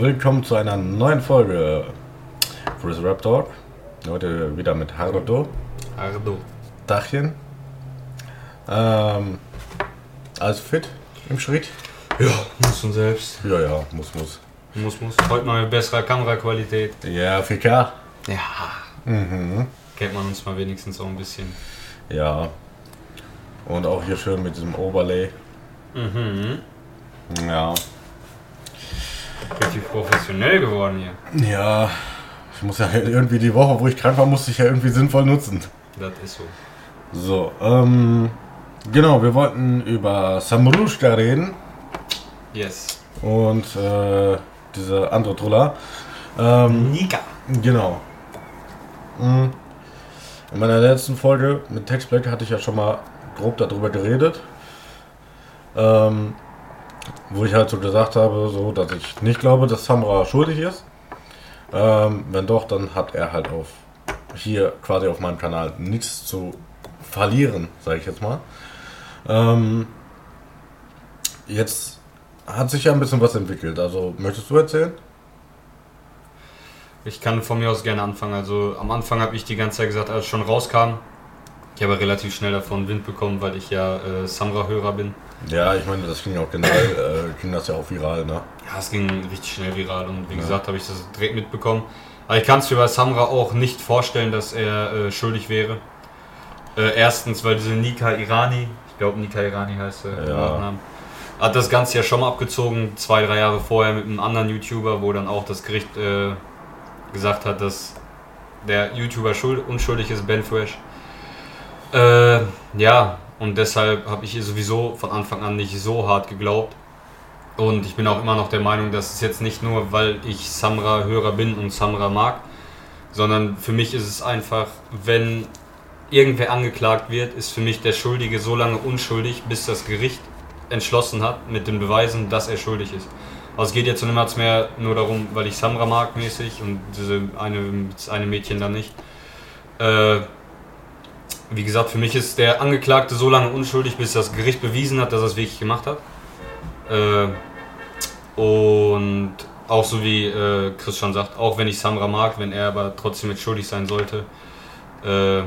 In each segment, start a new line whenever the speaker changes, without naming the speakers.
willkommen zu einer neuen Folge Chris Rap Talk. Heute wieder mit Hardo.
Hardo.
Dachchen. Ähm, alles fit im Schritt?
Ja, muss und selbst.
Ja, ja, muss, muss.
Muss, muss. Heute mal mit besserer Kameraqualität.
Ja, 4K.
Ja.
Mhm.
Kennt man uns mal wenigstens auch ein bisschen.
Ja. Und auch hier schön mit diesem Overlay.
Mhm.
Ja.
Richtig professionell geworden hier.
Ja. Ich muss ja irgendwie die Woche, wo ich krank war, musste ich ja irgendwie sinnvoll nutzen.
Das ist so.
So, ähm, genau, wir wollten über Samrushka reden
Yes.
und äh, diese andere Trulla. Ähm,
Nika.
genau. Mhm. In meiner letzten Folge mit Text Black hatte ich ja schon mal grob darüber geredet. Ähm, wo ich halt so gesagt habe, so, dass ich nicht glaube, dass Samra schuldig ist. Ähm, wenn doch, dann hat er halt auf hier quasi auf meinem Kanal nichts zu verlieren, sage ich jetzt mal. Ähm, jetzt hat sich ja ein bisschen was entwickelt. Also möchtest du erzählen?
Ich kann von mir aus gerne anfangen. Also am Anfang habe ich die ganze Zeit gesagt, als es schon rauskam. Ich habe relativ schnell davon Wind bekommen, weil ich ja äh, Samra-Hörer bin.
Ja, ich meine, das ging auch generell, äh, ging das ja auch viral, ne?
Ja, es ging richtig schnell viral und wie gesagt, habe ich das direkt mitbekommen. Aber ich kann es mir bei Samra auch nicht vorstellen, dass er äh, schuldig wäre. Äh, erstens, weil diese Nika Irani, ich glaube Nika Irani heißt er, im
Ja.
Hat das Ganze ja schon mal abgezogen, zwei, drei Jahre vorher mit einem anderen YouTuber, wo dann auch das Gericht äh, gesagt hat, dass der YouTuber schuld, unschuldig ist, Ben Fresh. Äh, ja, und deshalb habe ich ihr sowieso von Anfang an nicht so hart geglaubt. Und ich bin auch immer noch der Meinung, dass es jetzt nicht nur, weil ich Samra-Hörer bin und Samra mag, sondern für mich ist es einfach, wenn irgendwer angeklagt wird, ist für mich der Schuldige so lange unschuldig, bis das Gericht entschlossen hat mit den Beweisen, dass er schuldig ist. Also es geht jetzt niemals mehr nur darum, weil ich Samra mag mäßig und diese eine, eine Mädchen dann nicht. Äh, wie gesagt, für mich ist der Angeklagte so lange unschuldig, bis das Gericht bewiesen hat, dass er es wirklich gemacht hat. Äh, und auch so wie äh, Chris schon sagt, auch wenn ich Samra mag, wenn er aber trotzdem jetzt schuldig sein sollte, äh,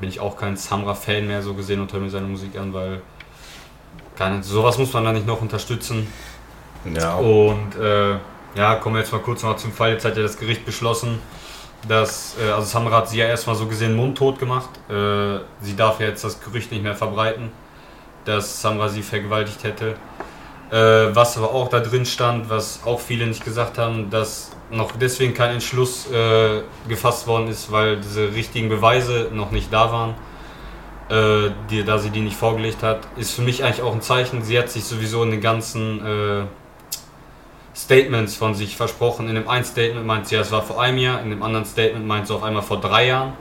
bin ich auch kein Samra-Fan mehr so gesehen und höre mir seine Musik an, weil keine, sowas muss man da nicht noch unterstützen.
Ja.
Und äh, ja, kommen wir jetzt mal kurz noch zum Fall. Jetzt hat ja das Gericht beschlossen, dass, äh, also Samra hat sie ja erstmal so gesehen mundtot gemacht. Äh, sie darf ja jetzt das Gerücht nicht mehr verbreiten, dass Samra sie vergewaltigt hätte. Äh, was aber auch da drin stand, was auch viele nicht gesagt haben, dass noch deswegen kein Entschluss äh, gefasst worden ist, weil diese richtigen Beweise noch nicht da waren, äh, die, da sie die nicht vorgelegt hat, ist für mich eigentlich auch ein Zeichen. Sie hat sich sowieso in den ganzen äh, Statements von sich versprochen. In dem einen Statement meint sie, es war vor einem Jahr, in dem anderen Statement meint sie auf einmal vor drei Jahren.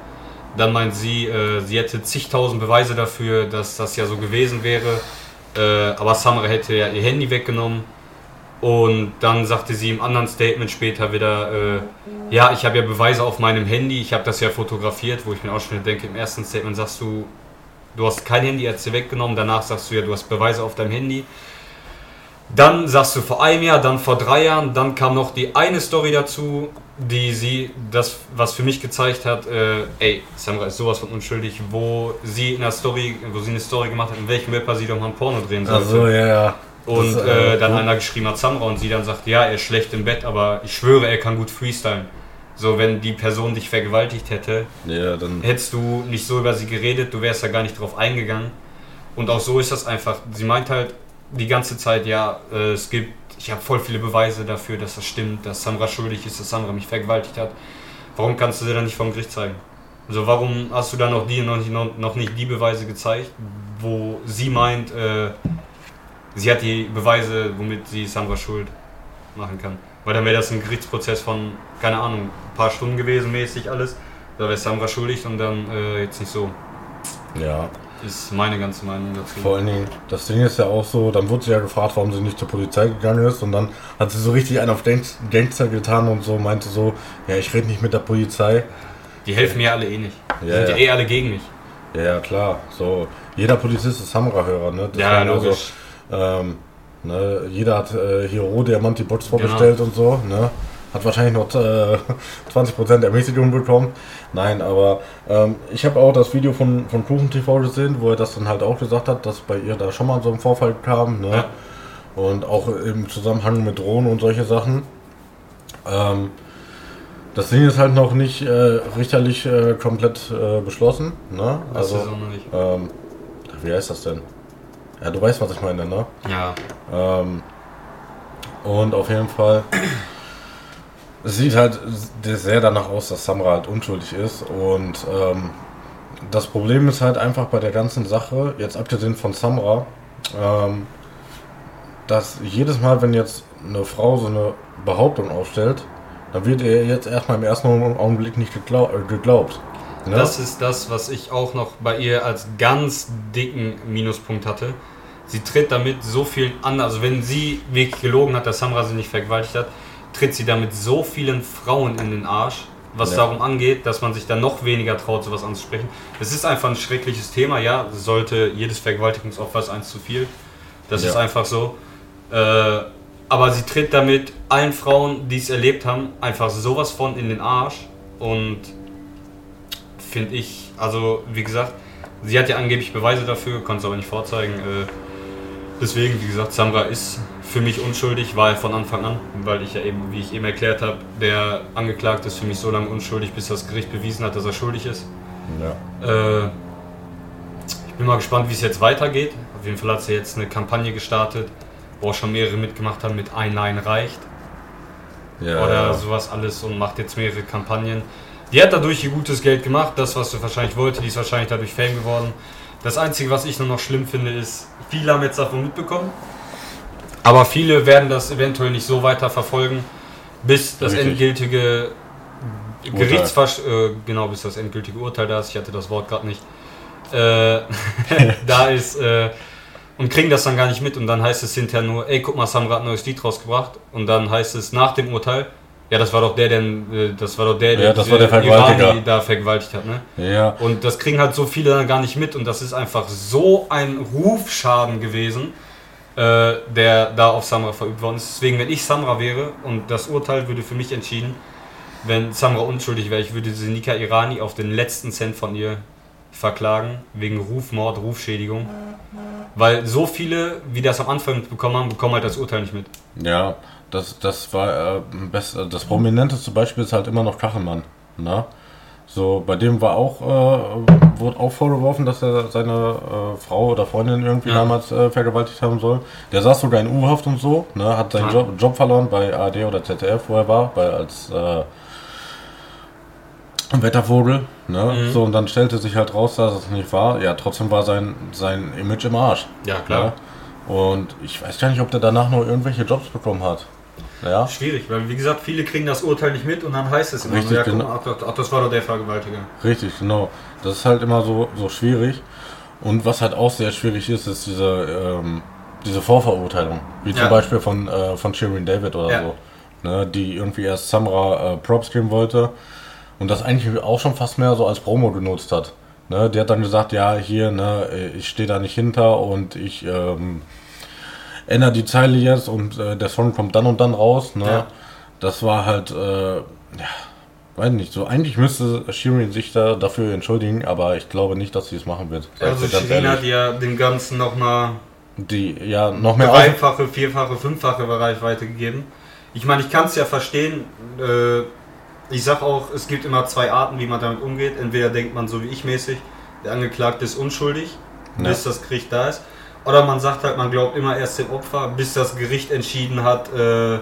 Dann meint sie, äh, sie hätte zigtausend Beweise dafür, dass das ja so gewesen wäre. Äh, aber Samra hätte ja ihr Handy weggenommen. Und dann sagte sie im anderen Statement später wieder, äh, ja, ich habe ja Beweise auf meinem Handy, ich habe das ja fotografiert, wo ich mir auch schon denke, im ersten Statement sagst du, du hast kein Handy, hat sie weggenommen, danach sagst du ja, du hast Beweise auf deinem Handy. Dann sagst du vor einem Jahr, dann vor drei Jahren, dann kam noch die eine Story dazu, die sie, das, was für mich gezeigt hat, äh, ey, Samra ist sowas von unschuldig, wo sie in der Story, wo sie eine Story gemacht hat, in welchem Rapper sie doch mal ein Porno drehen sollte.
Also, ja, ja.
Und
Das,
äh,
äh,
dann einer geschrieben hat Samra und sie dann sagt, ja, er ist schlecht im Bett, aber ich schwöre, er kann gut freestylen. So, wenn die Person dich vergewaltigt hätte,
Ja, dann.
hättest du nicht so über sie geredet, du wärst ja gar nicht drauf eingegangen. Und auch so ist das einfach. Sie meint halt die ganze Zeit, ja, äh, es gibt, ich habe voll viele Beweise dafür, dass das stimmt, dass Samra schuldig ist, dass Samra mich vergewaltigt hat. Warum kannst du sie dann nicht vom Gericht zeigen? Also warum hast du dann noch die noch nicht, noch, nicht die Beweise gezeigt, wo sie meint, äh, sie hat die Beweise, womit sie Samra schuld machen kann? Weil dann wäre das ein Gerichtsprozess von, keine Ahnung, ein paar Stunden gewesen, mäßig alles. Da wäre Samra schuldig und dann äh, jetzt nicht so.
Ja.
Ist meine ganze Meinung dazu.
Vor allen Dingen, das Ding ist ja auch so, dann wurde sie ja gefragt, warum sie nicht zur Polizei gegangen ist und dann hat sie so richtig einen auf Gangst- Gangster getan und so, meinte so, ja, ich rede nicht mit der Polizei.
Die helfen mir alle eh nicht. Die
Ja,
sind ja
ja.
eh alle gegen mich.
Ja, ja, klar, so, jeder Polizist ist Samra-Hörer, ne?
Ja,
Deswegen
logisch.
Also, ähm, Ne? Jeder hat äh, hier Rohdiamanti Box vorbestellt genau. und so. Ne? Hat wahrscheinlich noch äh, 20% Ermäßigung bekommen. Nein, aber ähm, ich habe auch das Video von, von Kuchen TV gesehen, wo er das dann halt auch gesagt hat, dass bei ihr da schon mal so ein Vorfall kam. Ne? Ja. Und auch im Zusammenhang mit Drohnen und solche Sachen. Ähm, das Ding ist halt noch nicht äh, richterlich äh, komplett äh, beschlossen. Ne? Also, das ist noch nicht. Ähm, wie heißt das denn? Ja, du weißt, was ich meine, ne?
Ja.
Ähm, und auf jeden Fall. Es sieht halt sehr danach aus, dass Samra halt unschuldig ist. Und ähm, das Problem ist halt einfach bei der ganzen Sache, jetzt abgesehen von Samra, ähm, dass jedes Mal, wenn jetzt eine Frau so eine Behauptung aufstellt, dann wird ihr jetzt erstmal im ersten Augenblick nicht geglaub, äh, geglaubt.
Ne? Das ist das, was ich auch noch bei ihr als ganz dicken Minuspunkt hatte. Sie tritt damit so vielen an, also wenn sie wirklich gelogen hat, dass Samra sie nicht vergewaltigt hat, tritt sie damit so vielen Frauen in den Arsch, was ja. darum angeht, dass man sich dann noch weniger traut, sowas anzusprechen. Es ist einfach ein schreckliches Thema, ja, sollte jedes Vergewaltigungsopfer ist eins zu viel. Das ja. ist einfach so. Äh, aber sie tritt damit allen Frauen, die es erlebt haben, einfach sowas von in den Arsch. Und finde ich, also wie gesagt, sie hat ja angeblich Beweise dafür, konnte es aber nicht vorzeigen. Äh, deswegen, wie gesagt, Samra ist für mich unschuldig, war er von Anfang an, weil ich ja eben, wie ich eben erklärt habe, der Angeklagte ist für mich so lange unschuldig, bis das Gericht bewiesen hat, dass er schuldig ist. Ja. Äh, ich bin mal gespannt, wie es jetzt weitergeht. Auf jeden Fall hat sie jetzt eine Kampagne gestartet wo auch schon mehrere mitgemacht haben mit Ein Nein reicht. Ja, Oder ja. sowas alles und macht jetzt mehrere Kampagnen. Die hat dadurch ihr gutes Geld gemacht, das, was sie wahrscheinlich wollte, die ist wahrscheinlich dadurch Fame geworden. Das Einzige, was ich nur noch schlimm finde, ist, viele haben jetzt davon mitbekommen, aber viele werden das eventuell nicht so weiter verfolgen, bis das Richtig. endgültige Gerichtsversch... Äh, genau, bis das endgültige Urteil da ist. Ich hatte das Wort gerade nicht. Äh, da ist... Äh, und kriegen das dann gar nicht mit und dann heißt es hinterher nur, ey, guck mal, Samra hat ein neues Lied rausgebracht und dann heißt es nach dem Urteil, ja, das war doch der, der, äh, das war doch der,
der, ja, das war der Vergewaltiger.
da vergewaltigt hat, ne?
Ja.
Und das kriegen halt so viele dann gar nicht mit und das ist einfach so ein Rufschaden gewesen, äh, der da auf Samra verübt worden ist. Deswegen, wenn ich Samra wäre und das Urteil würde für mich entschieden, wenn Samra unschuldig wäre, ich würde Nika Irani auf den letzten Cent von ihr verklagen, wegen Rufmord, Rufschädigung. Weil so viele, wie das am Anfang bekommen haben, bekommen halt das Urteil nicht mit.
Ja, das, das war äh, best, das prominenteste Beispiel ist halt immer noch Kachelmann. Ne? So, bei dem war auch, äh, wurde auch vorgeworfen, dass er seine äh, Frau oder Freundin irgendwie ja. damals äh, vergewaltigt haben soll. Der saß sogar in U-Haft und so, ne, hat seinen ja. Job, Job, verloren bei ARD oder ZDF, wo er war, bei, als äh, Wettervogel, ne? Mhm. So, und dann stellte sich halt raus, dass es nicht war. Ja, trotzdem war sein, sein Image im Arsch.
Ja, klar.
Ne? Und ich weiß gar nicht, ob der danach noch irgendwelche Jobs bekommen hat. Ja.
Schwierig, weil wie gesagt, viele kriegen das Urteil nicht mit und dann heißt es immer,
Richtig,
ja,
genau.
Mal, ach, das war doch der Vergewaltiger.
Richtig, genau. Das ist halt immer so, so schwierig. Und was halt auch sehr schwierig ist, ist diese, ähm, diese Vorverurteilung. Wie ja. zum Beispiel von, äh, von Shirin David oder ja. so. Ne, die irgendwie erst Samra äh, Props geben wollte und das eigentlich auch schon fast mehr so als Promo genutzt hat. Ne, die hat dann gesagt, ja, hier, ne, ich stehe da nicht hinter und ich ähm, ändere die Zeile jetzt und äh, der Song kommt dann und dann raus. Ne? Ja. Das war halt, äh, ja, weiß nicht, so eigentlich müsste Shirin sich da dafür entschuldigen, aber ich glaube nicht, dass sie es machen wird.
Also Shirin hat ja dem Ganzen nochmal
die, ja, noch mehr
dreifache, vierfache, fünffache Reichweite gegeben. Ich meine, ich kann es ja verstehen, äh, ich sag auch, es gibt immer zwei Arten, wie man damit umgeht. Entweder denkt man so wie ich mäßig, der Angeklagte ist unschuldig, ja. bis das Gericht da ist. Oder man sagt halt, man glaubt immer erst dem Opfer, bis das Gericht entschieden hat, äh,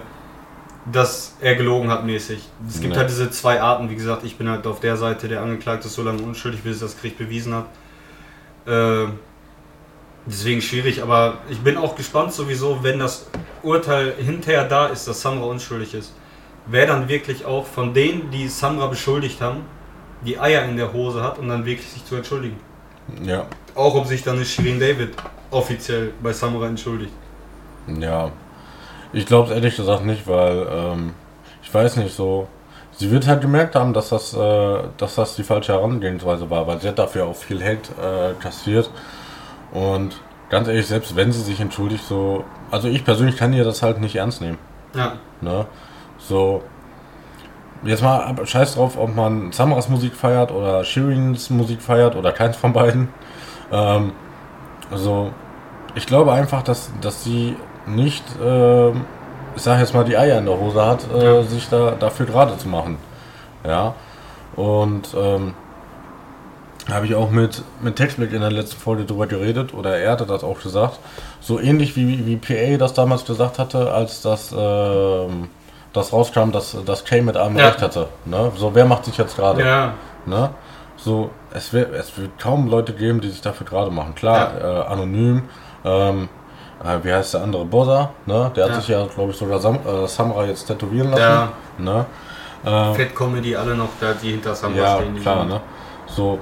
dass er gelogen hat mäßig. Es gibt ja. halt diese zwei Arten, wie gesagt, ich bin halt auf der Seite, der Angeklagte ist so lange unschuldig, bis das Gericht bewiesen hat. Äh, deswegen schwierig, aber ich bin auch gespannt sowieso, wenn das Urteil hinterher da ist, dass Samra unschuldig ist wer dann wirklich auch von denen, die Samra beschuldigt haben, die Eier in der Hose hat, um dann wirklich sich zu entschuldigen.
Ja.
Auch ob sich dann eine Shirin David offiziell bei Samra entschuldigt.
Ja. Ich glaube es ehrlich gesagt nicht, weil ähm, ich weiß nicht so. Sie wird halt gemerkt haben, dass das, äh, dass das die falsche Herangehensweise war, weil sie hat dafür auch viel Hate äh, kassiert. Und ganz ehrlich, selbst wenn sie sich entschuldigt, so. Also ich persönlich kann ihr das halt nicht ernst nehmen.
Ja.
Ne? So. Jetzt mal ab- scheiß drauf, ob man Samaras Musik feiert oder Shirins Musik feiert oder keins von beiden. Ähm, also, ich glaube einfach, dass, dass sie nicht, ähm, ich sag jetzt mal, die Eier in der Hose hat, äh,
Ja.
sich da dafür gerade zu machen. Ja. Und ähm, habe ich auch mit, mit Textblick in der letzten Folge drüber geredet, oder er hatte das auch gesagt. So ähnlich wie, wie PA das damals gesagt hatte, als das, ähm, das rauskam, dass, dass Kay mit allem
Ja.
recht hatte. Ne? So, wer macht sich jetzt gerade?
Ja.
Ne? So, es wird, es wird kaum Leute geben, die sich dafür gerade machen. Klar, äh, anonym. Ähm, äh, wie heißt der andere? Bossa, ne? Der hat
Ja.
sich ja, glaube ich, sogar Sam äh, Samra jetzt tätowieren lassen.
Ja.
Ne? Ähm,
Fett Comedy, alle noch da, die hinter Samra
ja,
stehen. die
klar, ne? So.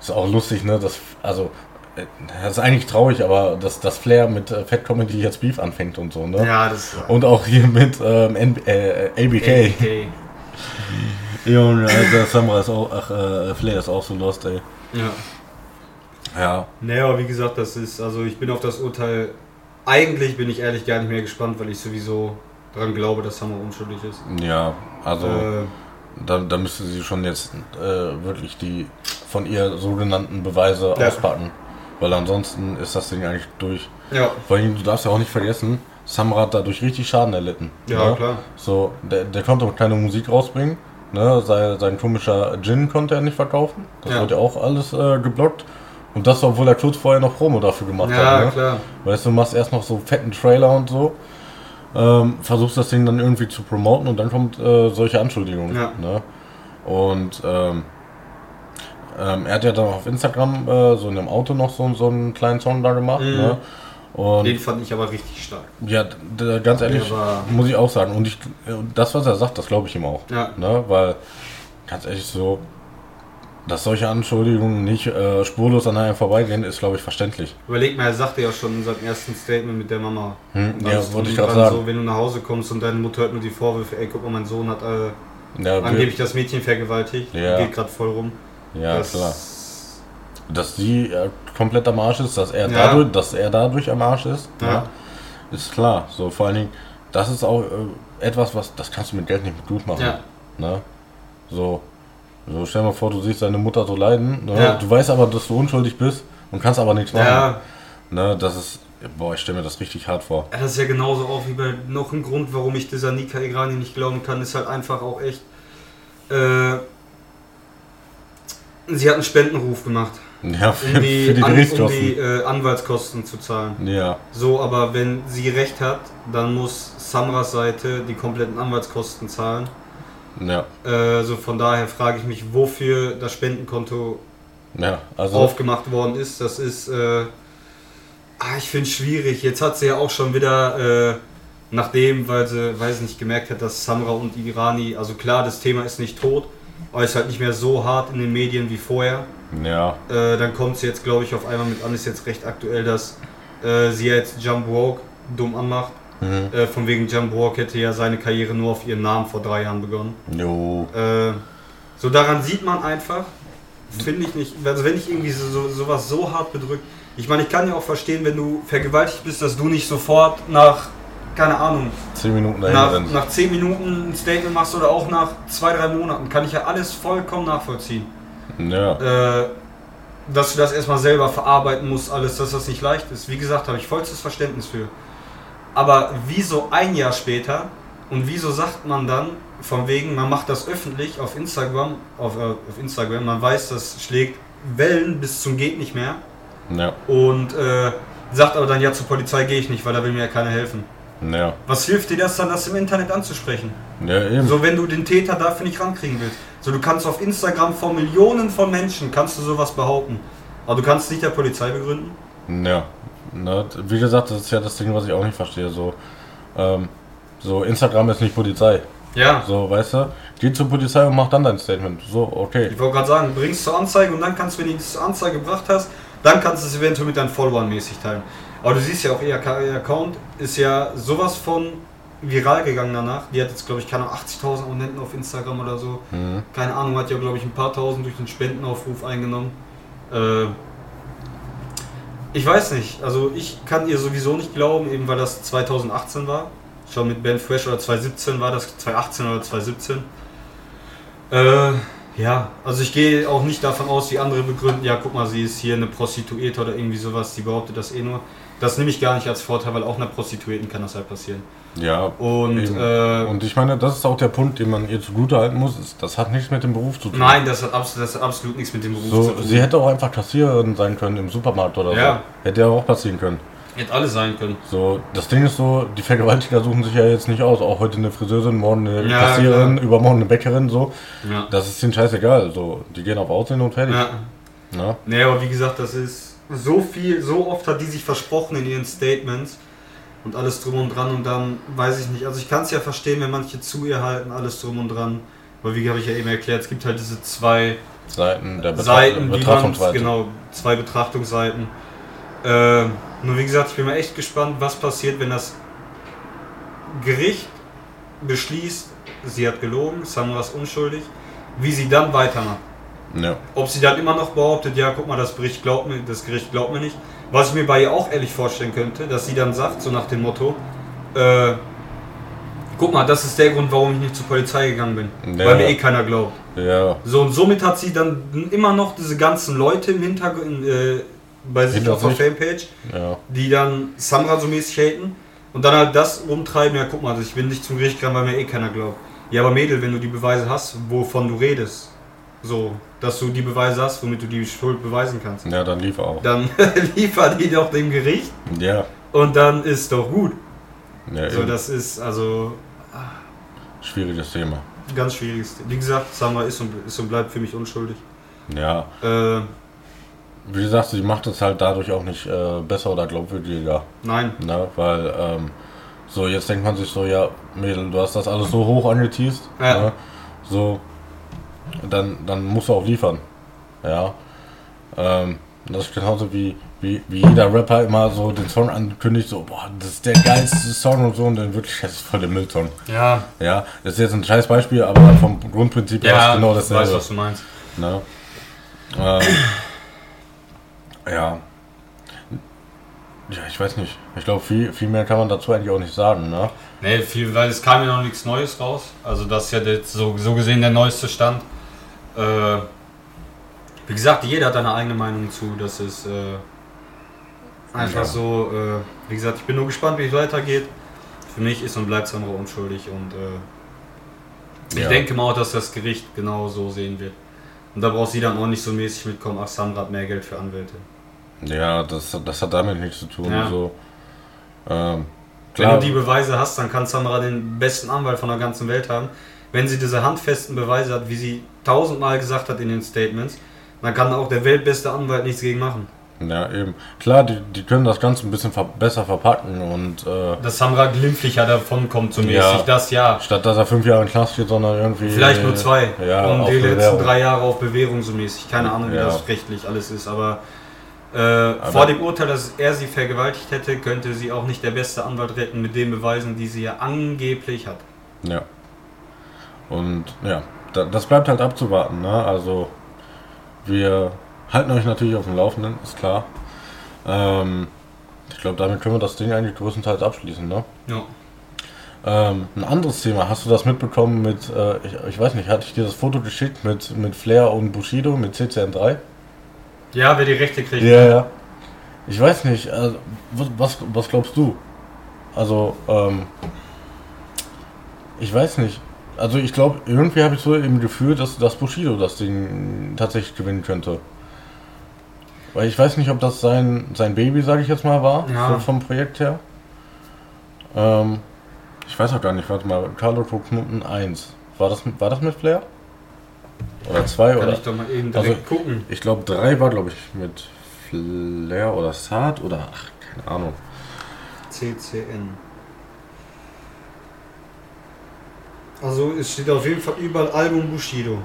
Ist auch lustig, ne? Das, also, äh, das ist eigentlich traurig, aber dass das Flair mit äh, Fat Comedy jetzt Beef anfängt und so, ne?
Ja, das
Und auch hier mit ähm, N äh, ABK.
Okay.
Junge, Alter, Samra ist auch, ach, äh, Flair ist auch so lost, ey.
Ja.
Ja.
Naja, aber wie gesagt, das ist, also ich bin auf das Urteil, eigentlich bin ich ehrlich gar nicht mehr gespannt, weil ich sowieso dran glaube, dass Hammer unschuldig ist.
Ja, also
Äh,
da, da müsste sie schon jetzt äh, wirklich die von ihr sogenannten Beweise
Ja.
auspacken. Weil ansonsten ist das Ding eigentlich durch.
ja,
Vor allem, du darfst ja auch nicht vergessen, Samra hat dadurch richtig Schaden erlitten.
ja,
ne?
klar.
So, der, der konnte auch keine Musik rausbringen. Ne? Sein, sein komischer Gin konnte er nicht verkaufen. Das
Ja.
wurde ja auch alles äh, geblockt. Und das, obwohl er kurz vorher noch Promo dafür gemacht
Ja,
hat. Ne?
klar.
Weißt du, du machst erst noch so fetten Trailer und so. Ähm, versuchst das Ding dann irgendwie zu promoten und dann kommt äh, solche Anschuldigungen.
Ja.
Ne? Und ähm, ähm, er hat ja dann auf Instagram äh, so in dem Auto noch so, so einen kleinen Song da gemacht.
Mhm.
Ne? Und
Den fand ich aber richtig stark.
ja, ganz ehrlich, muss ich auch sagen. Und ich, das, was er sagt, das glaube ich ihm auch.
Ja.
Ne? Weil, ganz ehrlich, so, dass solche Anschuldigungen nicht äh, spurlos an einem vorbeigehen, ist, glaube ich, verständlich.
Überleg mal, er sagte ja schon in seinem ersten Statement mit der Mama.
Hm, ja, wollte ich gerade sagen.
So, wenn du nach Hause kommst und deine Mutter hört nur die Vorwürfe, ey, guck mal, mein Sohn hat äh,
Ja,
angeblich das Mädchen vergewaltigt,
Ja.
geht gerade voll rum.
ja
das,
klar. Dass sie äh, komplett am Arsch ist, dass er,
Ja.
dadurch, dass er dadurch am Arsch ist,
Ja.
ne? ist klar. So, vor allen Dingen, das ist auch äh, etwas, was, das kannst du mit Geld nicht gut machen.
Ja.
Ne? So, so, stell dir mal vor, du siehst deine Mutter so leiden. Ne?
Ja.
Du weißt aber, dass du unschuldig bist und kannst aber nichts machen.
Ja,
Ne? Das ist, boah, ich stelle mir das richtig hart vor.
Ja, das ist ja genauso auch wie bei noch ein Grund, warum ich dieser Nika Igrani nicht glauben kann, ist halt einfach auch echt. Äh, sie hat einen Spendenruf gemacht,
Ja, für,
um die,
für die
an, um die äh, Anwaltskosten zu zahlen.
ja,
So, aber wenn sie recht hat, dann muss Samras Seite die kompletten Anwaltskosten zahlen.
ja,
Äh, so von daher frage ich mich, wofür das Spendenkonto
ja. Also,
aufgemacht worden ist. Das ist, äh, ah, ich finde es schwierig. Jetzt hat sie ja auch schon wieder, äh, nachdem, weil sie, weiß nicht, gemerkt hat, dass Samra und Irani, also klar, das Thema ist nicht tot, aber ist halt nicht mehr so hart in den Medien wie vorher.
ja,
Äh, dann kommt sie jetzt, glaube ich, auf einmal mit an, ist jetzt recht aktuell, dass äh, sie jetzt Jump Walk dumm anmacht.
mhm.
Äh, von wegen Jump Walk hätte ja seine Karriere nur auf ihren Namen vor drei Jahren begonnen.
jo,
Äh, so daran sieht man einfach, finde ich nicht, also wenn ich irgendwie so, so, sowas so hart bedrückt, ich meine, ich kann ja auch verstehen, wenn du vergewaltigt bist, dass du nicht sofort nach, keine Ahnung,
zehn Minuten dahin
nach,
rennst.
nach 10 Minuten ein Statement machst oder auch nach 2-3 Monaten, kann ich ja alles vollkommen nachvollziehen.
Ja,
Äh, dass du das erstmal selber verarbeiten musst, alles, dass das nicht leicht ist. Wie gesagt, habe ich vollstes Verständnis für. Aber wieso ein Jahr später und wieso sagt man dann, von wegen, man macht das öffentlich auf Instagram, auf, äh, auf Instagram, man weiß, das schlägt Wellen bis zum geht nicht mehr
ja,
und äh, sagt aber dann, ja, zur Polizei gehe ich nicht, weil da will mir ja keiner helfen.
Ja,
Was hilft dir das dann, das im Internet anzusprechen?
ja, eben.
So, wenn du den Täter dafür nicht rankriegen willst. So, du kannst auf Instagram vor Millionen von Menschen, kannst du sowas behaupten. Aber du kannst es nicht der Polizei begründen.
Ja, ne, wie gesagt, das ist ja das Ding, was ich auch nicht verstehe. So, ähm, so Instagram ist nicht Polizei.
Ja.
So, weißt du, geh zur Polizei und mach dann dein Statement. So, okay.
Ich wollte gerade sagen, bringst zur Anzeige und dann kannst du, wenn du zur Anzeige gebracht hast, dann kannst du es eventuell mit deinen Followern mäßig teilen. Aber du siehst ja auch, ihr Account ist ja sowas von viral gegangen danach. Die hat jetzt, glaube ich, keine Ahnung, 80.000 Abonnenten auf Instagram oder so.
Mhm.
Keine Ahnung, hat ja, glaube ich, ein paar tausend durch den Spendenaufruf eingenommen. Äh, Ich weiß nicht. Also ich kann ihr sowieso nicht glauben, eben weil das 2018 war. Schon mit Ben Fresh oder 2017 war das, 2018 oder 2017. Äh, ja, also ich gehe auch nicht davon aus, wie andere begründen, ja guck mal, sie ist hier eine Prostituierte oder irgendwie sowas, die behauptet das eh nur. Das nehme ich gar nicht als Vorteil, weil auch einer Prostituierten kann das halt passieren.
Ja.
Und, äh,
und ich meine, das ist auch der Punkt, den man ihr zugute halten muss. Ist, das hat nichts mit dem Beruf zu tun.
Nein, das hat, absolut, das hat absolut nichts mit dem Beruf
so,
zu tun.
Sie hätte auch einfach Kassiererin sein können im Supermarkt oder
Ja.
so. Hätte ja auch passieren können.
Hätte alles sein können.
So, das Ding ist so, die Vergewaltiger suchen sich ja jetzt nicht aus. Auch heute eine Friseurin, morgen eine
Ja,
Kassiererin, übermorgen eine Bäckerin, so.
Ja.
Das ist denen scheißegal. So, die gehen auf Aussehen und fertig.
ja.
Na?
Nee, aber wie gesagt, das ist so viel, so oft hat die sich versprochen in ihren Statements und alles drum und dran und dann weiß ich nicht. Also ich kann es ja verstehen, wenn manche zu ihr halten, alles drum und dran. Weil wie habe ich ja eben erklärt, es gibt halt diese zwei
Seiten der Betra
Seiten, die man,
Betrachtungsweise.
genau, zwei Betrachtungsseiten. Äh, nur wie gesagt, ich bin mal echt gespannt, was passiert, wenn das Gericht beschließt, sie hat gelogen, Samra ist unschuldig, wie sie dann weitermacht.
Ja.
Ob sie dann immer noch behauptet, ja, guck mal, das Gericht glaubt mir, das Gericht glaubt mir nicht. Was ich mir bei ihr auch ehrlich vorstellen könnte, dass sie dann sagt, so nach dem Motto, äh, guck mal, das ist der Grund, warum ich nicht zur Polizei gegangen bin.
Ja.
Weil mir eh keiner glaubt.
Ja.
So, und somit hat sie dann immer noch diese ganzen Leute im Hintergrund, äh, bei sich auf der. Fanpage,
Ja.
die dann Samra so mäßig haten und dann halt das rumtreiben, ja guck mal, ich bin nicht zum Gericht gegangen, weil mir eh keiner glaubt. Ja, aber Mädel, wenn du die Beweise hast, wovon du redest, so, dass du die Beweise hast, womit du die Schuld beweisen kannst,
Ja, dann lief er auch.
dann liefer die doch dem Gericht
Ja.
und dann ist doch gut.
ja
So,
eben.
das ist also
Schwieriges Thema.
ganz schwieriges. Wie gesagt, Samra ist und, ist und bleibt für mich unschuldig.
Ja.
Äh,
Wie gesagt, sie macht es halt dadurch auch nicht äh, besser oder glaubwürdiger.
nein,
Ne? Weil, ähm, so, jetzt denkt man sich so, ja, Mädel, du hast das alles so hoch angeteased.
Ja.
Ne? So, dann, dann musst du auch liefern. Ja. Ähm, das ist genauso wie, wie, wie jeder Rapper immer so den Song ankündigt, so, boah, das ist der geilste Song und so, und dann wirklich, das ist voll der Müllsong.
ja,
Ja, das ist jetzt ein scheiß Beispiel, aber vom Grundprinzip her
ja,
ist genau
ich weiß,
dasselbe.
was du meinst.
Ne? Ähm, ja. Ja, ich weiß nicht. Ich glaube, viel, viel mehr kann man dazu eigentlich auch nicht sagen, ne?
Nee, viel, weil es kam ja noch nichts Neues raus. Also das ist ja jetzt so, so gesehen der neueste Stand. Äh, wie gesagt, jeder hat eine eigene Meinung zu. Das ist äh, einfach
Ja.
so. Äh, wie gesagt, ich bin nur gespannt, wie es weitergeht. Für mich ist und bleibt Samra unschuldig und äh, ich
Ja.
denke mal auch, dass das Gericht genau so sehen wird. Und da braucht sie dann auch nicht so mäßig mitkommen, ach Samra hat mehr Geld für Anwälte.
Ja, das, das hat damit nichts zu tun.
Ja.
So. Ähm,
Wenn du die Beweise hast, dann kann Samara den besten Anwalt von der ganzen Welt haben. Wenn sie diese handfesten Beweise hat, wie sie tausendmal gesagt hat in den Statements, dann kann auch der weltbeste Anwalt nichts gegen machen.
ja, eben. Klar, die, die können das Ganze ein bisschen ver besser verpacken und äh,
Dass Samra glimpflicher davon kommt, so mäßig,
Ja.
das ja.
statt dass er fünf Jahre in Knast steht, sondern irgendwie.
Vielleicht nur zwei.
Ja,
und die letzten
Bewährung.
drei Jahre auf Bewährung so mäßig. Keine Ahnung, wie
Ja.
das rechtlich alles ist, aber, äh, vor dem Urteil, dass er sie vergewaltigt hätte, könnte sie auch nicht der beste Anwalt retten mit den Beweisen, die sie ja angeblich hat.
Ja. Und ja, da, das bleibt halt abzuwarten, ne? Also wir halten euch natürlich auf dem Laufenden, ist klar. Ähm, ich glaube, damit können wir das Ding eigentlich größtenteils abschließen, ne?
Ja.
Ähm, ein anderes Thema, hast du das mitbekommen mit, äh, ich, ich weiß nicht, hatte ich dir das Foto geschickt mit, mit Flair und Bushido, mit CCN3?
Ja, wer die Rechte kriegt.
Ja, ja. Ich weiß nicht, also, was, was, was glaubst du? Also, ähm, ich weiß nicht. Also ich glaube, irgendwie habe ich so im Gefühl, dass, dass Bushido das Ding tatsächlich gewinnen könnte. Weil ich weiß nicht, ob das sein, sein Baby, sage ich jetzt mal, war,
Ja.
so vom Projekt her. Ähm, ich weiß auch gar nicht, warte mal, Carlo Knoten 1. War das, mit- war das mit Flair? Oder 2
Kann
oder?
ich doch mal eben direkt
Also-
gucken.
Ich glaube, 3 war, glaube ich, mit Flair oder Saad oder, ach, keine Ahnung.
CCN. Also es steht auf jeden Fall überall Album Bushido.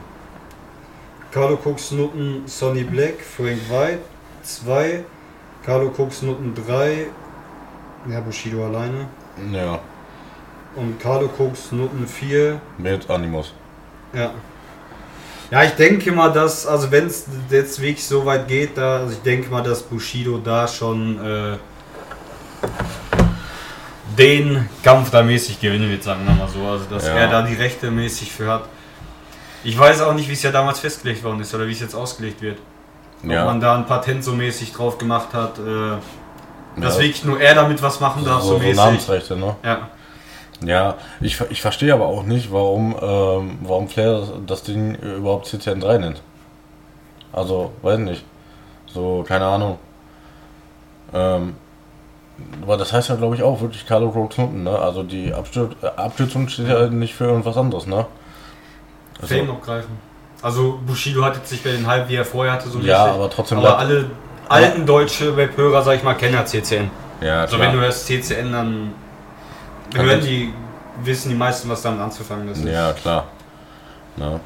Carlo Cooks Nutten Sonny Black, Frank White 2, Carlo Cooks Nutten 3, ja Bushido alleine.
Ja,
Und Carlo Cooks Nutten 4,
mit Animus.
ja. Ja, ich denke mal, dass, also wenn es jetzt wirklich so weit geht, da, also ich denke mal, dass Bushido da schon äh, den Kampf da mäßig gewinnen wird, sagen wir mal so. Also dass
Ja.
er da die Rechte mäßig für hat. Ich weiß auch nicht, wie es ja damals festgelegt worden ist oder wie es jetzt ausgelegt wird. Ob
Ja.
man da ein Patent so mäßig drauf gemacht hat, äh, dass
Ja.
wirklich nur er damit was machen darf, so,
so, so
mäßig.
Namensrechte, ne?
Ja.
Ja, ich, ich verstehe aber auch nicht, warum, ähm, warum Flair das, Ding überhaupt CCN3 nennt. Also, weiß nicht. So, keine Ahnung. Ähm, aber das heißt ja, glaube ich, auch wirklich Carlo Crooks Nutten, ne? Also die Abstür äh, Abstützung steht ja nicht für irgendwas anderes, ne? Also,
Fame abgreifen. Also Bushido hat jetzt nicht mehr den Hype, wie er vorher hatte, so
ja, aber trotzdem
Aber alle alten deutsche Webhörer, sag ich mal, kennen ja CCN.
Ja,
Also
klar.
wenn du hörst CCN, dann
Kann
hören die, wissen die meisten, was damit anzufangen ist.
Ja, klar. Ne?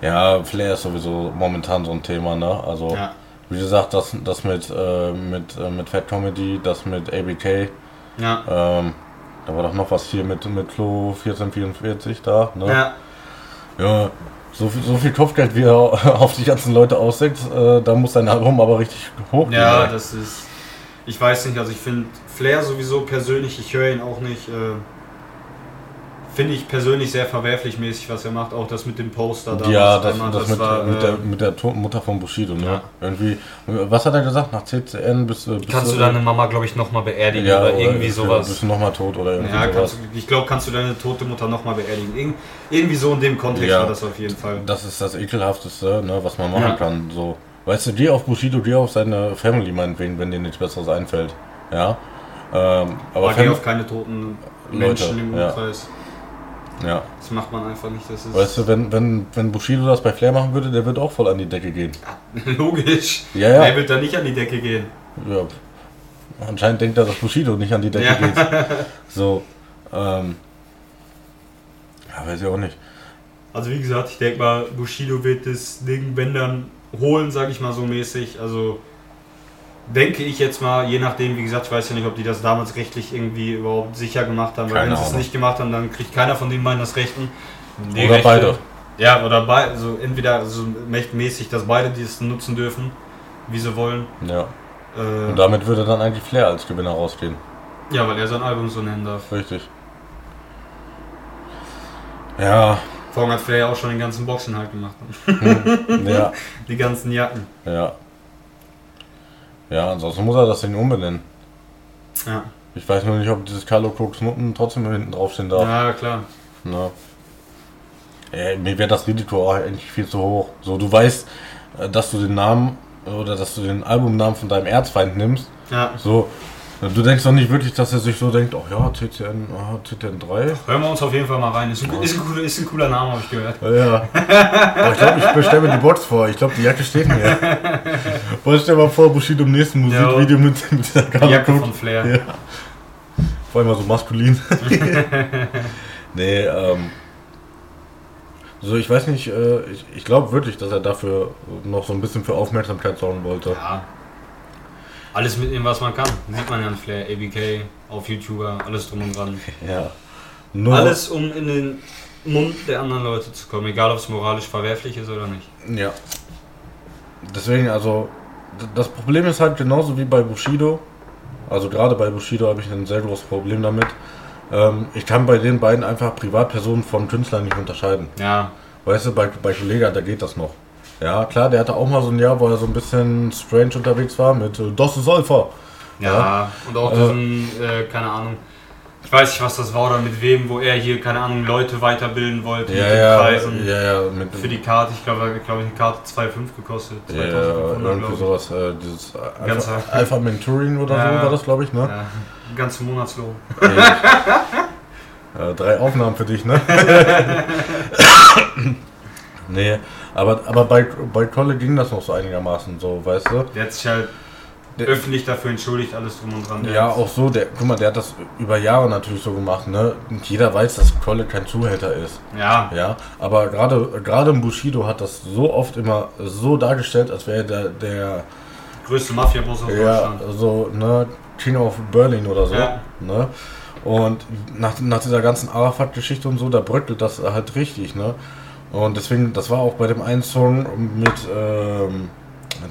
Ja, Flair ist sowieso momentan so ein Thema, ne? Also,
Ja.
Wie gesagt, das, das mit, äh, mit, äh, mit Fat Comedy, das mit ABK,
Ja.
ähm, da war doch noch was hier mit, mit Klo 1444 da, ne?
ja.
Ja, so viel, so viel Kopfgeld, wie er auf die ganzen Leute aussenkt, äh, da muss sein Album aber richtig hoch
Ja,
gehen.
das ist. Ich weiß nicht, also ich finde Flair sowieso persönlich, ich höre ihn auch nicht. Äh, finde ich persönlich sehr verwerflich mäßig, was er macht. Auch das mit dem Poster da.
Ja, das,
macht,
das, mit,
war,
mit,
äh,
der, mit der toten Mutter von Bushido, ne?
Ja.
Irgendwie, was hat er gesagt? Nach CCN bist, bist
Kannst du deine Mama, glaube ich, nochmal beerdigen
ja,
oder irgendwie
bist du-
sowas.
Bist du nochmal tot oder irgendwie
Ja,
sowas.
du- ich glaube, kannst du deine tote Mutter nochmal beerdigen. Irg irgendwie so in dem Kontext
Ja.
war das auf jeden Fall.
Das ist das ekelhafteste, ne, was man machen
Ja.
kann. So, weißt du, geh auf Bushido, geh auf seine Family meinetwegen, wenn dir nichts Besseres einfällt. Ja. Ähm, aber
Aber geh auf keine toten
Leute,
Menschen im
ja.
Umkreis.
ja.
Das macht man einfach nicht. Das ist
Weißt du, wenn, wenn, wenn Bushido das bei Flair machen würde, der wird auch voll an die Decke gehen.
logisch.
Ja, ja.
Wer wird da nicht an die Decke gehen?
ja. Anscheinend denkt er, dass Bushido nicht an die Decke
Ja.
geht. So, ähm. Ja, weiß ich auch nicht.
Also wie gesagt, ich denke mal, Bushido wird das Ding, wenn dann, holen, sage ich mal so mäßig. Also denke ich jetzt mal, je nachdem, wie gesagt, ich weiß ja nicht, ob die das damals rechtlich irgendwie überhaupt sicher gemacht haben. Weil
Keine
wenn sie es
Ahnung.
nicht gemacht haben, dann kriegt keiner von den beiden das Rechten. Die
Oder beide.
Ja, oder beide. Also entweder so mäßig, dass beide die es nutzen dürfen, wie sie wollen.
Ja.
Äh,
Und damit würde dann eigentlich Flair als Gewinner rausgehen.
ja, weil er sein Album so nennen darf.
Richtig. Ja,
Vorhin hat Flair auch schon den ganzen Boxen halt gemacht.
ja,
Die ganzen Jacken.
ja. Ja, ansonsten muss er das Ding umbenennen.
Ja,
Ich weiß nur nicht, ob dieses Carlo Crooks Nutten trotzdem hinten draufstehen darf.
ja klar.
Ne? Ey, mir wäre das Risiko auch eigentlich viel zu hoch. So, du weißt, äh, dass du den Namen oder dass du den Albumnamen von deinem Erzfeind nimmst.
Ja.
So, du denkst doch nicht wirklich, dass er sich so denkt, oh ja, TTN, ah, TTN 3.
Hören wir uns auf jeden Fall mal rein. Ist ein, ist ein, cooler, ist ein cooler Name, habe ich gehört.
Ja. Aber ich glaube, ich bestelle mir die Box vor. Ich glaube, die Jacke steht mir. Boah, stell mal vor, Bushido im nächsten Musikvideo mit, mit dieser
Die
Carlo
Jacke von Flair.
Ja. Vor allem mal so maskulin. nee, ähm. So, ich weiß nicht, äh, ich, ich glaube wirklich, dass er dafür noch so ein bisschen für Aufmerksamkeit sorgen wollte.
Ja. Alles mitnehmen, was man kann. Sieht man ja an Flair, ABK, auf YouTuber, alles drum und dran.
Ja. Nur,
Alles, um in den Mund der anderen Leute zu kommen, egal ob es moralisch verwerflich ist oder nicht.
Ja. Deswegen, also, das Problem ist halt genauso wie bei Bushido. Also, gerade bei Bushido habe ich ein sehr großes Problem damit. Ähm, ich kann bei den beiden einfach Privatpersonen von Künstlern nicht unterscheiden.
Ja,
Weißt du, bei, bei Kollega, da geht das noch. Ja, klar, der hatte auch mal so ein Jahr, wo er so ein bisschen strange unterwegs war mit äh, Das ist Alpha.
ja. Und auch diesen, äh, keine Ahnung, ich weiß nicht, was das war oder mit wem, wo er hier, keine Ahnung, Leute weiterbilden wollte
Ja,
mit den
ja,
Preisen.
ja, ja, mit,
Für die Karte, ich glaube, glaube ich, eine Karte 2,5 gekostet.
ja,
2500,
irgendwie
glaube ich.
sowas, äh, dieses Alpha, Alpha Mentoring oder
Ja.
so war das, glaube ich, ne?
Ja, ganze Monatslohn.
Drei Aufnahmen für dich, ne? nee, aber, aber bei, bei Kolle ging das noch so einigermaßen so, weißt du?
Der hat sich halt
Der-
öffentlich dafür entschuldigt, alles drum und dran.
Ja, auch so, der, guck mal, der hat das über Jahre natürlich so gemacht, ne? Und jeder weiß, dass Kolle kein Zuhälter ist.
Ja,
Ja, aber gerade gerade im Bushido hat das so oft immer so dargestellt, als wäre der, der
größte Mafia-Boss aus
ja,
Deutschland.
so, ne, King of Berlin oder so.
Ja.
Ne? Und nach, nach dieser ganzen Arafat-Geschichte und so, da bröckelt das halt richtig, ne? Und deswegen, das war auch bei dem einen Song mit, ähm,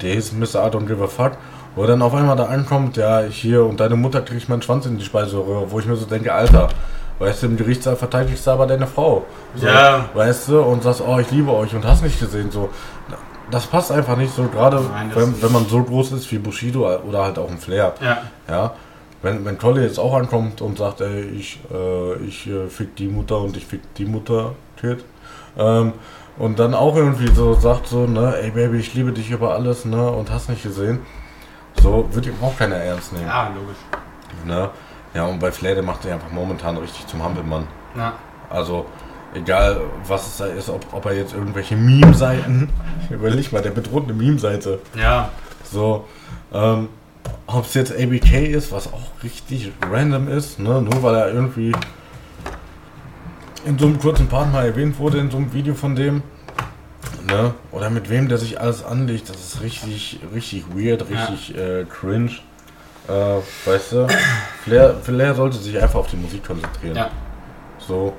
der hieß Mr. I Don't Give a Fuck, wo er dann auf einmal da ankommt, ja, hier und deine Mutter kriegt meinen Schwanz in die Speiseröhre, wo ich mir so denke, Alter, weißt du, im Gerichtssaal verteidigst du aber deine Frau. So,
Ja.
Weißt du, und sagst, oh, ich liebe euch und hast nicht gesehen, so. Das passt einfach nicht so, gerade wenn, wenn man so groß ist wie Bushido oder halt auch ein Flair.
Ja.
Ja, wenn, wenn Colli jetzt auch ankommt und sagt, ey, ich, äh, ich äh, fick die Mutter und ich fick die Mutter, Kid. Ähm, und dann auch irgendwie so sagt so, ne, ey Baby, ich liebe dich über alles, ne, und hast nicht gesehen. So wird ihm auch keiner ernst nehmen.
Ja, logisch.
Ne? Ja, und bei Flair, der macht er einfach momentan richtig zum Hampelmann.
Ja.
Also, egal was es da ist, ob, ob er jetzt irgendwelche Meme-Seiten, überleg mal, der bedroht eine Meme-Seite.
Ja.
So, ähm, ob es jetzt ABK ist, was auch richtig random ist, ne? nur weil er irgendwie in so einem kurzen Part mal erwähnt wurde, in so einem Video von dem. Ne? Oder mit wem der sich alles anlegt, das ist richtig, richtig weird, richtig äh, cringe. Äh, weißt du, Flair, Flair sollte sich einfach auf die Musik konzentrieren.
Ja.
So,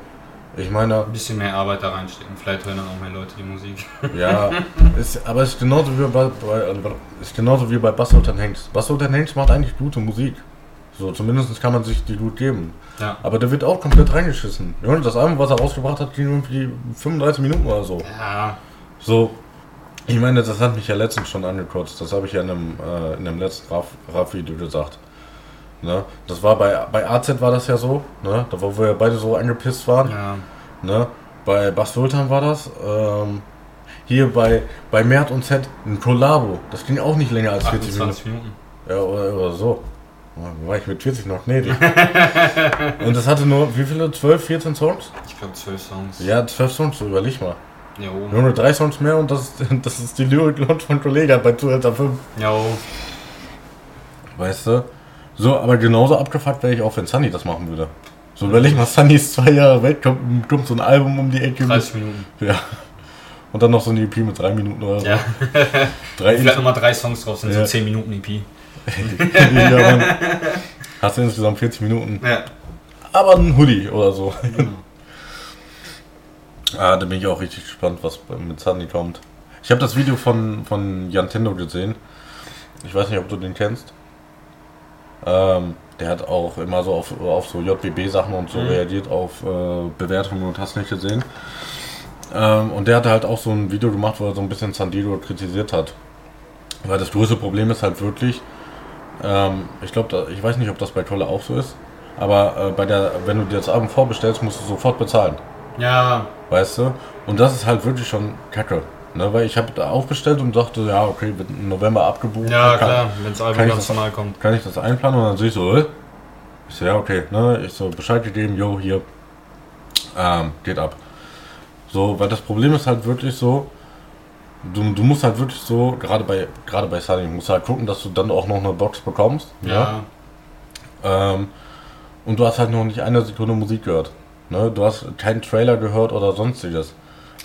ich meine,
Ein bisschen mehr Arbeit da reinstecken. Vielleicht hören dann auch mehr Leute die Musik.
Ja, ist, aber es ist genauso wie bei, bei äh, ist genauso wie bei Bass Hanks. Bass Hanks macht eigentlich gute Musik. So, zumindest kann man sich die gut geben.
Ja.
Aber der wird auch komplett reingeschissen. Das Album, was er rausgebracht hat, ging irgendwie 35 Minuten oder so.
Ja.
So, ich meine, das hat mich ja letztens schon angekotzt. Das habe ich ja in einem, äh, in einem letzten Raff- Raff-Video gesagt. Ne? Das war bei, bei AZ war das ja so, ne? Da wo wir beide so angepisst waren.
Ja.
Ne? Bei Bas Sultan war das. Ähm, hier bei, bei Mert und Z ein Kollabo. Das ging auch nicht länger als 40 Minuten.
28 Minuten.
Ja, oder, oder so. War ich mit 40 noch gnädig. und das hatte nur, wie viele? 12, 14 Songs?
Ich glaube 12 Songs.
Ja, 12 Songs, so überleg mal.
Jo.
Nur nur drei Songs mehr und das, ist- das ist die Lyric Launch von Kollega bei Zuhälter 5.
Jo.
Weißt du? So, aber genauso abgefuckt wäre ich auch, wenn Sunny das machen würde. So überleg mal, Sunny ist zwei Jahre weg, kommt, kommt so ein Album um die Ecke. mit-
30 Minuten.
Ja. Und dann noch so eine EP mit drei Minuten oder so.
Ja.
Drei
Vielleicht nochmal drei Songs drauf sind,
Ja.
so 10 Minuten EP.
Hast du insgesamt 40 Minuten.
Ja.
Aber ein Hoodie oder so.
Genau.
Ah, da bin ich auch richtig gespannt, was mit Sunny kommt. Ich habe das Video von, von Jantendo gesehen. Ich weiß nicht, ob du den kennst. Ähm, der hat auch immer so auf, auf so JBB-Sachen und so
Mhm.
reagiert, auf äh, Bewertungen und hast nicht gesehen. Ähm, und der hatte halt auch so ein Video gemacht, wo er so ein bisschen Sandido kritisiert hat. Weil das größte Problem ist halt wirklich, ähm, ich glaube, ich weiß nicht, ob das bei Tolle auch so ist, aber äh, bei der, wenn du dir das Album vorbestellst, musst du sofort bezahlen.
Ja.
Weißt du? Und das ist halt wirklich schon kacke. Ne? Weil ich habe da aufbestellt und dachte, ja, okay, wird im November abgebucht.
Ja,
kann,
klar. Wenn das Album ganz normal kommt.
Kann ich das einplanen und dann sehe ich so, äh? ich so, ja, okay, ne? Ich so Bescheid gegeben, jo, hier, ähm, geht ab. So, weil das Problem ist halt wirklich so, du, du musst halt wirklich so, gerade bei, gerade bei Sunny, musst halt gucken, dass du dann auch noch eine Box bekommst.
Ja.
Ähm, und du hast halt noch nicht eine Sekunde Musik gehört. Ne? Du hast keinen Trailer gehört oder sonstiges.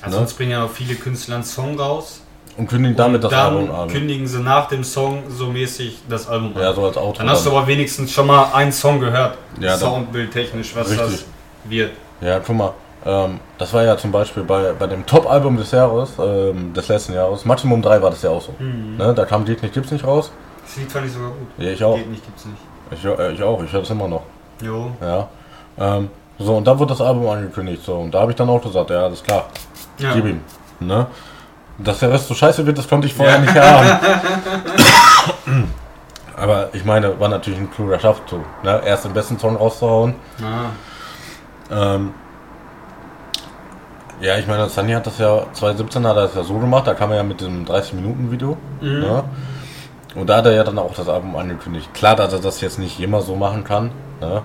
Also
Ne?
sonst bringen ja auch viele Künstler einen Song raus.
Und kündigen damit das
dann
Album an.
kündigen sie nach dem Song so mäßig das Album an.
Ja, so als Auto.
Dann hast du aber wenigstens schon mal einen Song gehört.
Ja, dann-
Soundbildtechnisch, was
Richtig.
das wird.
Ja, guck mal. Ähm, das war ja zum Beispiel bei, bei dem Top-Album des Jahres, ähm, des letzten Jahres, Maximum 3 war das ja auch so.
Mhm.
Ne? Da kam Geht nicht, gibt's nicht raus.
Das Lied fand ich sogar gut.
Ja, ich auch.
Geht nicht, gibt's nicht.
Ich, äh, ich auch, ich höre es immer noch.
Jo.
Ja. Ähm, so, und dann wurde das Album angekündigt. So, und da habe ich dann auch gesagt, ja, alles klar,
Ja.
gib ihm. Ne? Dass der Rest so scheiße wird, das konnte ich vorher nicht erahnen. Aber ich meine, war natürlich ein kluger Schaft so. Ne? Erst den besten Song rauszuhauen.
Ah.
Ähm, ja, ich meine, Sunny hat das ja 2017 hat er das ja so gemacht, da kam er ja mit dem 30-Minuten-Video.
Mhm.
Ne? Und da hat er ja dann auch das Album angekündigt. Klar, dass er das jetzt nicht immer so machen kann. Ne?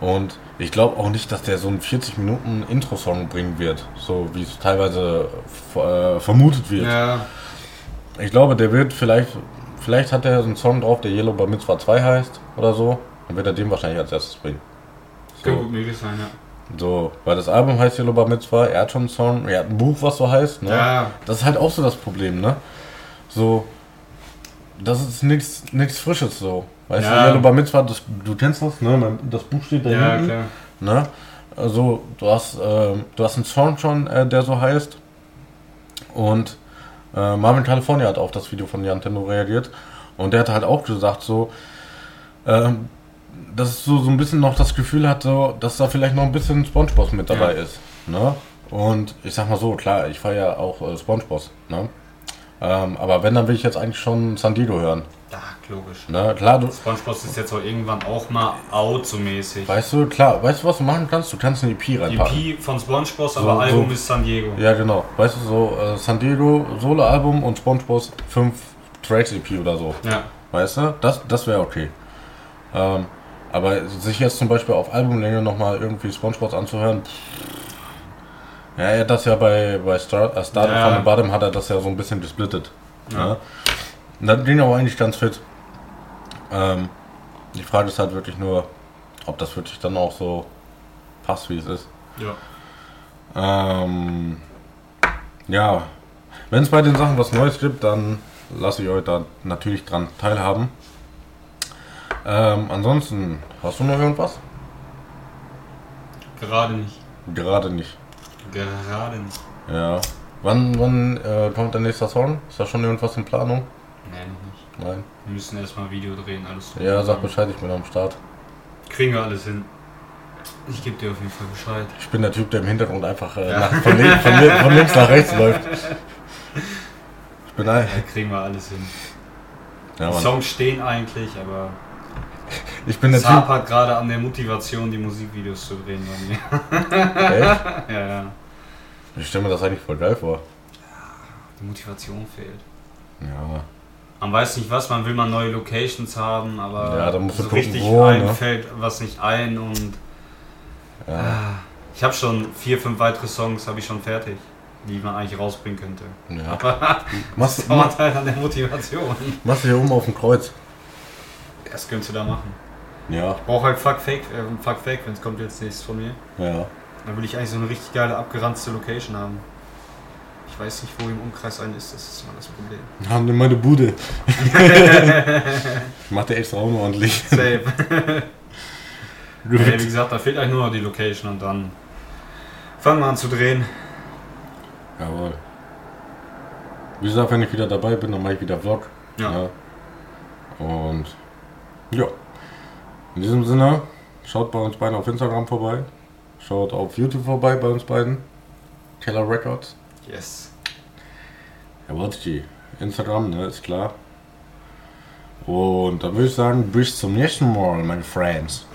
Und ich glaube auch nicht, dass der so einen 40 Minuten Intro-Song bringen wird, so wie es teilweise äh, vermutet wird.
Ja.
Ich glaube, der wird vielleicht, vielleicht hat er so einen Song drauf, der Yellow Bar Mitzvah 2 heißt oder so. Dann wird er den wahrscheinlich als erstes bringen.
Kann
So.
gut möglich sein, ja.
So, weil das Album heißt Yellow Bar Mitzvah, er hat schon einen Song, er hat ein Buch, was so heißt, ne?
Ja.
Das ist halt auch so das Problem, ne? So, das ist nichts nichts Frisches so. Weißt
Ja.
du, Yellow Bar Mitzvah, das, du kennst das, ne? Das Buch steht da
Ja,
hinten,
klar.
ne? also du hast, äh, du hast einen Song schon, äh, der so heißt. Und äh, Marvin California hat auf das Video von Nintendo reagiert. Und der hat halt auch gesagt, so, ähm, dass es so, ein bisschen noch das Gefühl hat, so, dass da vielleicht noch ein bisschen Spongebob mit dabei
Ja.
ist. Ne? Und ich sag mal so, klar, ich feiere ja auch äh, Spongebob. Ne? Ähm, aber wenn, dann will ich jetzt eigentlich schon San Diego hören.
Ja, logisch.
Ne? Klar, du,
SpongeBob ist jetzt auch irgendwann auch mal out so mäßig.
weißt du, klar, weißt du, was du machen kannst? Du kannst eine EP reinpacken.
EP von SpongeBob,
So,
aber Album
so.
ist San Diego.
Ja, genau. Weißt du, so äh, San Diego Solo-Album und SpongeBob 5 Tracks EP oder so.
Ja.
Weißt du? Das, das wäre okay. Ähm, aber sich jetzt zum Beispiel auf Albumlänge nochmal irgendwie SpongeBob anzuhören. Ja, er hat das ja bei, bei Star, äh, Started
Ja.
the Bottom hat er das ja so ein bisschen gesplittet.
Ja.
Ja. Und das ging aber eigentlich ganz fit. Ähm, die Frage ist halt wirklich nur, ob das wirklich dann auch so passt, wie es ist.
ja.
Ähm, ja, wenn es bei den Sachen was Neues gibt, dann lasse ich euch da natürlich dran teilhaben. Ähm, ansonsten, hast du noch irgendwas?
Gerade nicht.
Gerade nicht.
Gerade nicht.
Ja. Wann, wann äh, kommt der nächste Song? Ist da schon irgendwas in Planung?
Nee, noch nicht.
Nein.
Wir müssen erstmal Video drehen, alles so.
Ja, sag Bescheid, ich bin am Start.
Kriegen wir alles hin. Ich gebe dir auf jeden Fall Bescheid.
Ich bin der Typ, der im Hintergrund einfach äh,
Ja.
nach, von, lin- von, von links nach rechts läuft. Ich bin ein.
Da kriegen wir alles hin.
Ja,
Die. Songs stehen eigentlich, aber
Ich bin Typ.
hapert gerade an der Motivation, die Musikvideos zu drehen bei mir.
Echt?
ja, ja.
Ich stelle mir das eigentlich voll geil vor.
Die Motivation fehlt.
Ja.
Man weiß nicht was, man will mal neue Locations haben, aber
Ja,
so
gucken,
richtig
wo, ne?
einem fällt was nicht ein und
Ja.
ah, ich habe schon vier, fünf weitere Songs habe ich schon fertig, die man eigentlich rausbringen könnte.
ja.
Aber
Machst,
das dauert halt an der Motivation.
machst du hier oben auf dem Kreuz?
Das könntest du da machen.
Ja.
Brauch halt Fuck Fake, äh, Fuck Fake, wenn es kommt jetzt nichts von mir.
Ja.
Dann will ich eigentlich so eine richtig geile, abgeranzte Location haben. Ich weiß nicht, wo im Umkreis ein ist, das ist immer das Problem.
Haben denn meine Bude. ich mach dir extra unordentlich.
Safe. Ja, wie gesagt, da fehlt eigentlich nur noch die Location und dann fangen wir an zu drehen.
Jawohl. Wie gesagt, wenn ich wieder dabei bin, dann mache ich wieder Vlog.
Ja.
Und ja. In diesem Sinne, schaut bei uns beiden auf Instagram vorbei. Schaut auf YouTube vorbei bei uns beiden. Keller Records.
Yes.
Jawohl, G. Instagram, ne, ist klar. Und dann würde ich sagen, bis zum nächsten Mal, meine Friends.